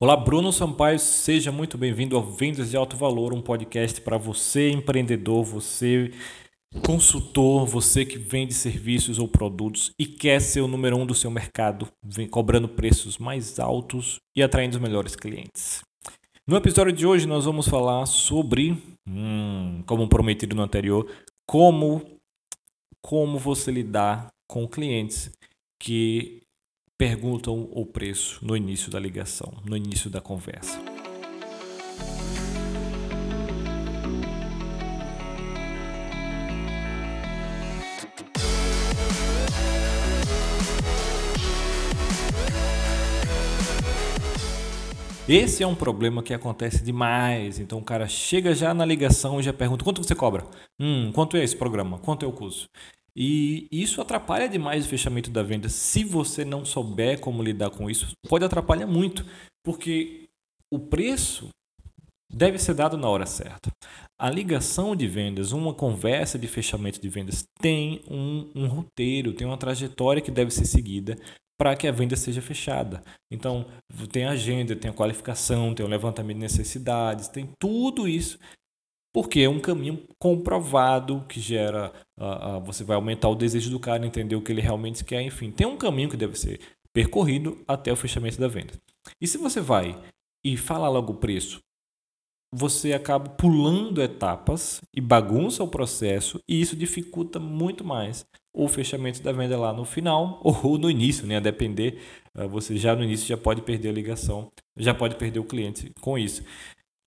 Olá, Bruno Sampaio, seja muito bem-vindo ao Vendas de Alto Valor, um podcast para você, empreendedor, você, consultor, você que vende serviços ou produtos e quer ser o número um do seu mercado, vem cobrando preços mais altos e atraindo os melhores clientes. No episódio de hoje, nós vamos falar sobre, hum, como prometido no anterior, como, como você lidar com clientes que perguntam o preço no início da ligação, no início da conversa. Esse é um problema que acontece demais. Então o cara chega já na ligação e já pergunta: quanto você cobra? Hum, quanto é esse programa? Quanto é o curso? E isso atrapalha demais o fechamento da venda. Se você não souber como lidar com isso, pode atrapalhar muito, porque o preço deve ser dado na hora certa. A ligação de vendas, uma conversa de fechamento de vendas, tem um, um roteiro, tem uma trajetória que deve ser seguida para que a venda seja fechada. Então, tem a agenda, tem a qualificação, tem o levantamento de necessidades, tem tudo isso porque é um caminho comprovado que gera, uh, uh, você vai aumentar o desejo do cara, entender o que ele realmente quer, enfim, tem um caminho que deve ser percorrido até o fechamento da venda. E se você vai e fala logo o preço, você acaba pulando etapas e bagunça o processo e isso dificulta muito mais o fechamento da venda lá no final ou no início, né? A depender, uh, você já no início já pode perder a ligação, já pode perder o cliente com isso.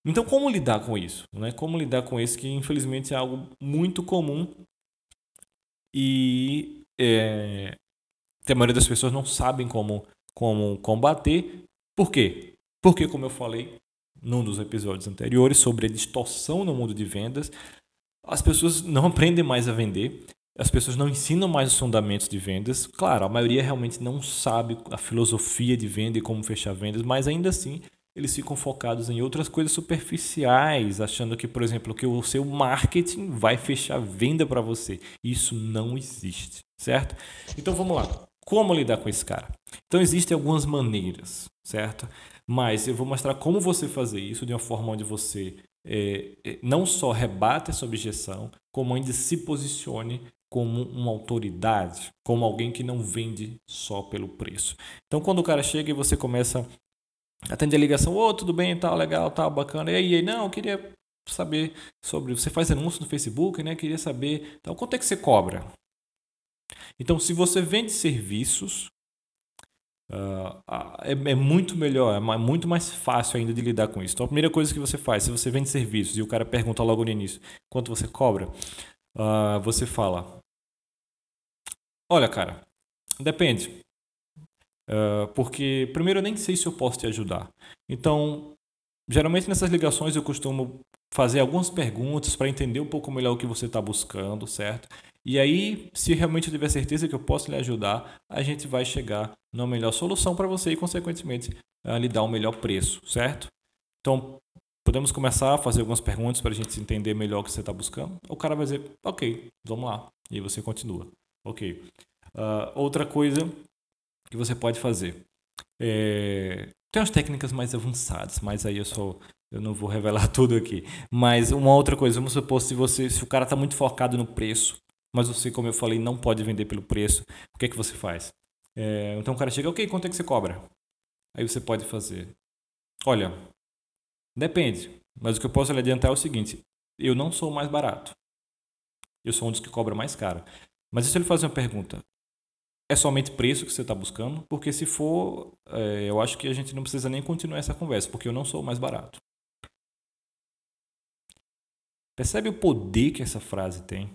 Então, como lidar com isso? Né? Como lidar com isso que, infelizmente, é algo muito comum e é, a maioria das pessoas não sabem como, como combater. Por quê? Porque, como eu falei num dos episódios anteriores sobre a distorção no mundo de vendas, as pessoas não aprendem mais a vender, as pessoas não ensinam mais os fundamentos de vendas. Claro, a maioria realmente não sabe a filosofia de venda e como fechar vendas, mas ainda assim eles ficam focados em outras coisas superficiais, achando que, por exemplo, que o seu marketing vai fechar venda para você. Isso não existe, certo? Então vamos lá. Como lidar com esse cara? Então existem algumas maneiras, certo? Mas eu vou mostrar como você fazer isso de uma forma onde você é, é não só rebate essa objeção, como ainda se posicione como uma autoridade, como alguém que não vende só pelo preço. Então, quando o cara chega e você começa atende a ligação, ô, oh, tudo bem, tal, legal, tal, bacana. E aí, não, eu queria saber sobre. Você faz anúncio no Facebook, né? Queria saber. Então, quanto é que você cobra? Então, se você vende serviços, uh, é, é, muito melhor, é muito mais fácil ainda de lidar com isso. Então, a primeira coisa que você faz, se você vende serviços e o cara pergunta logo no início quanto você cobra, uh, você fala: Olha, cara, depende. Uh, porque, primeiro, eu nem sei se eu posso te ajudar. Então, geralmente nessas ligações eu costumo fazer algumas perguntas para entender um pouco melhor o que você está buscando, certo? E aí, se realmente eu tiver certeza que eu posso lhe ajudar, a gente vai chegar na melhor solução para você e, consequentemente, lhe dar um melhor preço, certo? Então, podemos começar a fazer algumas perguntas para a gente entender melhor o que você está buscando. O cara vai dizer, ok, vamos lá. E você continua. Ok. Uh, outra coisa que você pode fazer. É, tem umas técnicas mais avançadas, mas aí eu só eu não vou revelar tudo aqui. Mas uma outra coisa, vamos supor se você se o cara está muito focado no preço, mas você, como eu falei, não pode vender pelo preço, o que é que você faz? É, então o cara chega, ok, quanto é que você cobra? Aí você pode fazer, olha, depende, mas o que eu posso lhe adiantar é o seguinte, eu não sou mais barato, eu sou um dos que cobra mais caro. Mas se ele fazer uma pergunta, é somente preço que você está buscando? Porque se for, é, eu acho que a gente não precisa nem continuar essa conversa, porque eu não sou mais barato. Percebe o poder que essa frase tem?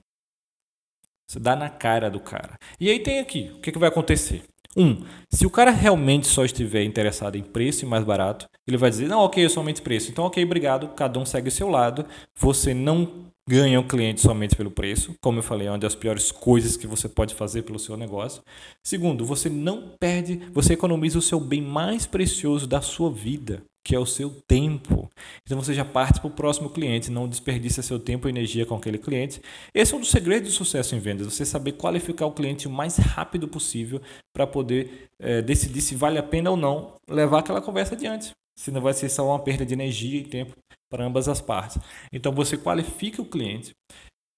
Você dá na cara do cara. E aí tem aqui, o que, que vai acontecer? Um, se o cara realmente só estiver interessado em preço e mais barato, ele vai dizer, não, ok, é somente preço. Então, ok, obrigado, cada um segue o seu lado. Você não ganha o cliente somente pelo preço. Como eu falei, é uma das piores coisas que você pode fazer pelo seu negócio. Segundo, você não perde, você economiza o seu bem mais precioso da sua vida, que é o seu tempo. Então você já parte para o próximo cliente, não desperdiça seu tempo e energia com aquele cliente. Esse é um dos segredos do sucesso em vendas, você saber qualificar o cliente o mais rápido possível para poder é, decidir se vale a pena ou não levar aquela conversa adiante. senão vai ser só uma perda de energia e tempo para ambas as partes. Então você qualifica o cliente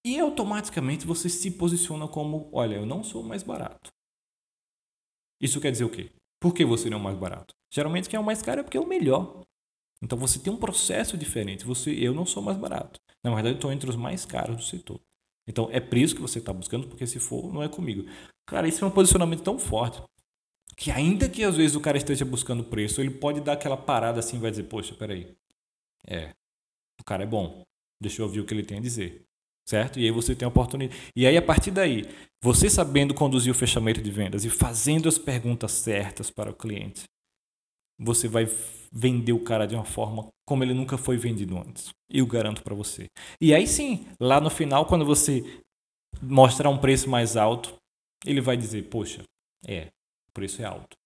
e automaticamente você se posiciona como, olha, eu não sou mais barato. Isso quer dizer o quê? Por que você não é mais barato? Geralmente quem é o mais caro é porque é o melhor. Então você tem um processo diferente. Você, eu não sou mais barato. Na verdade, eu estou entre os mais caros do setor. Então é preço que você está buscando, porque se for, não é comigo. Cara, isso é um posicionamento tão forte que ainda que às vezes o cara esteja buscando preço, ele pode dar aquela parada assim e vai dizer, poxa, peraí. É, o cara é bom. Deixa eu ouvir o que ele tem a dizer. Certo? E aí você tem a oportunidade. E aí, a partir daí, você sabendo conduzir o fechamento de vendas e fazendo as perguntas certas para o cliente, você vai vender o cara de uma forma como ele nunca foi vendido antes. Eu garanto para você. E aí sim, lá no final, quando você mostrar um preço mais alto, ele vai dizer: Poxa, é, o preço é alto.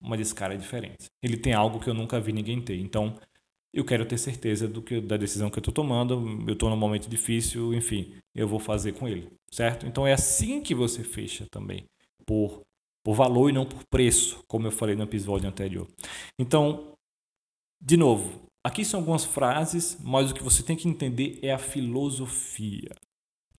Mas esse cara é diferente. Ele tem algo que eu nunca vi ninguém ter. Então, eu quero ter certeza do que da decisão que eu estou tomando. Eu estou num momento difícil, enfim, eu vou fazer com ele, certo? Então é assim que você fecha também, por por valor e não por preço, como eu falei no episódio anterior. Então, de novo, aqui são algumas frases, mas o que você tem que entender é a filosofia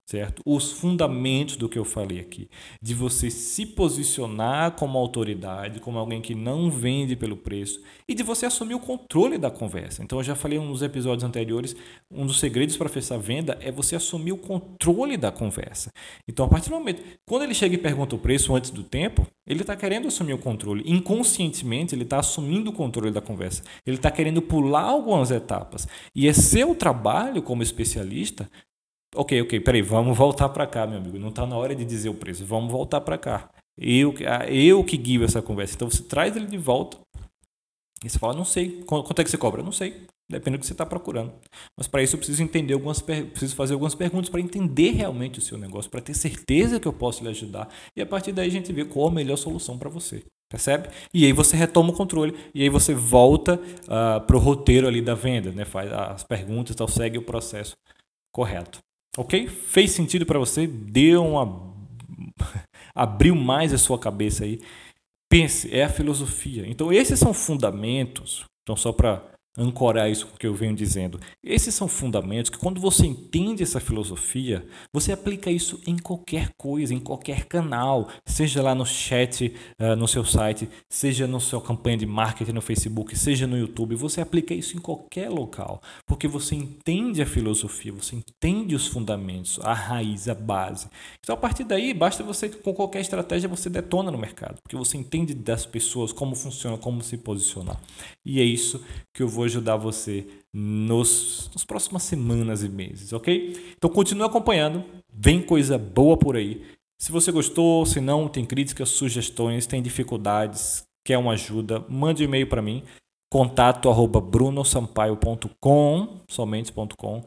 certo? Os fundamentos do que eu falei aqui, de você se posicionar como autoridade, como alguém que não vende pelo preço e de você assumir o controle da conversa. Então eu já falei nos episódios anteriores, um dos segredos para fechar venda é você assumir o controle da conversa. Então a partir do momento, quando ele chega e pergunta o preço antes do tempo, ele está querendo assumir o controle. Inconscientemente ele está assumindo o controle da conversa. Ele está querendo pular algumas etapas. E é seu trabalho como especialista Ok, ok, peraí, vamos voltar para cá, meu amigo. Não está na hora de dizer o preço, vamos voltar para cá. Eu, eu que guio essa conversa. Então você traz ele de volta e você fala, não sei, quanto é que você cobra? Não sei, depende do que você está procurando. Mas para isso eu preciso entender algumas, preciso fazer algumas perguntas para entender realmente o seu negócio, para ter certeza que eu posso lhe ajudar. E a partir daí a gente vê qual a melhor solução para você. Percebe? E aí você retoma o controle e aí você volta uh, ah, para o roteiro ali da venda, né? faz as perguntas, tal, segue o processo correto. Ok? Fez sentido para você? Deu uma. abriu mais a sua cabeça aí. Pense, é a filosofia. Então, esses são fundamentos. Então, só para ancorar isso que eu venho dizendo. Esses são fundamentos que, quando você entende essa filosofia, você aplica isso em qualquer coisa, em qualquer canal, seja lá no chat, uh, no seu site, seja na sua campanha de marketing no Facebook, seja no YouTube. Você aplica isso em qualquer local, porque você entende a filosofia, você entende os fundamentos, a raiz, a base. Então, a partir daí, basta você, com qualquer estratégia, você detona no mercado, porque você entende das pessoas, como funciona, como se posicionar. E é isso que eu vou ajudar você nos, nas próximas semanas e meses, ok? Então continue acompanhando, vem coisa boa por aí. Se você gostou, se não, tem críticas, sugestões, tem dificuldades, quer uma ajuda, mande um e-mail para mim, contato arroba brunosampaio.com, somente.com.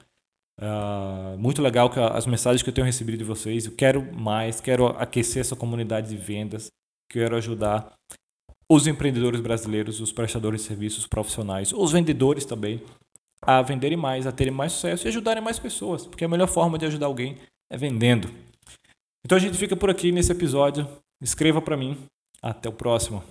Uh, ah, muito legal que as mensagens que eu tenho recebido de vocês. Eu quero mais, quero aquecer essa comunidade de vendas, quero ajudar os empreendedores brasileiros, os prestadores de serviços profissionais, os vendedores também, a venderem mais, a terem mais sucesso e ajudarem mais pessoas, porque a melhor forma de ajudar alguém é vendendo. Então a gente fica por aqui nesse episódio. Escreva para mim. Até o próximo.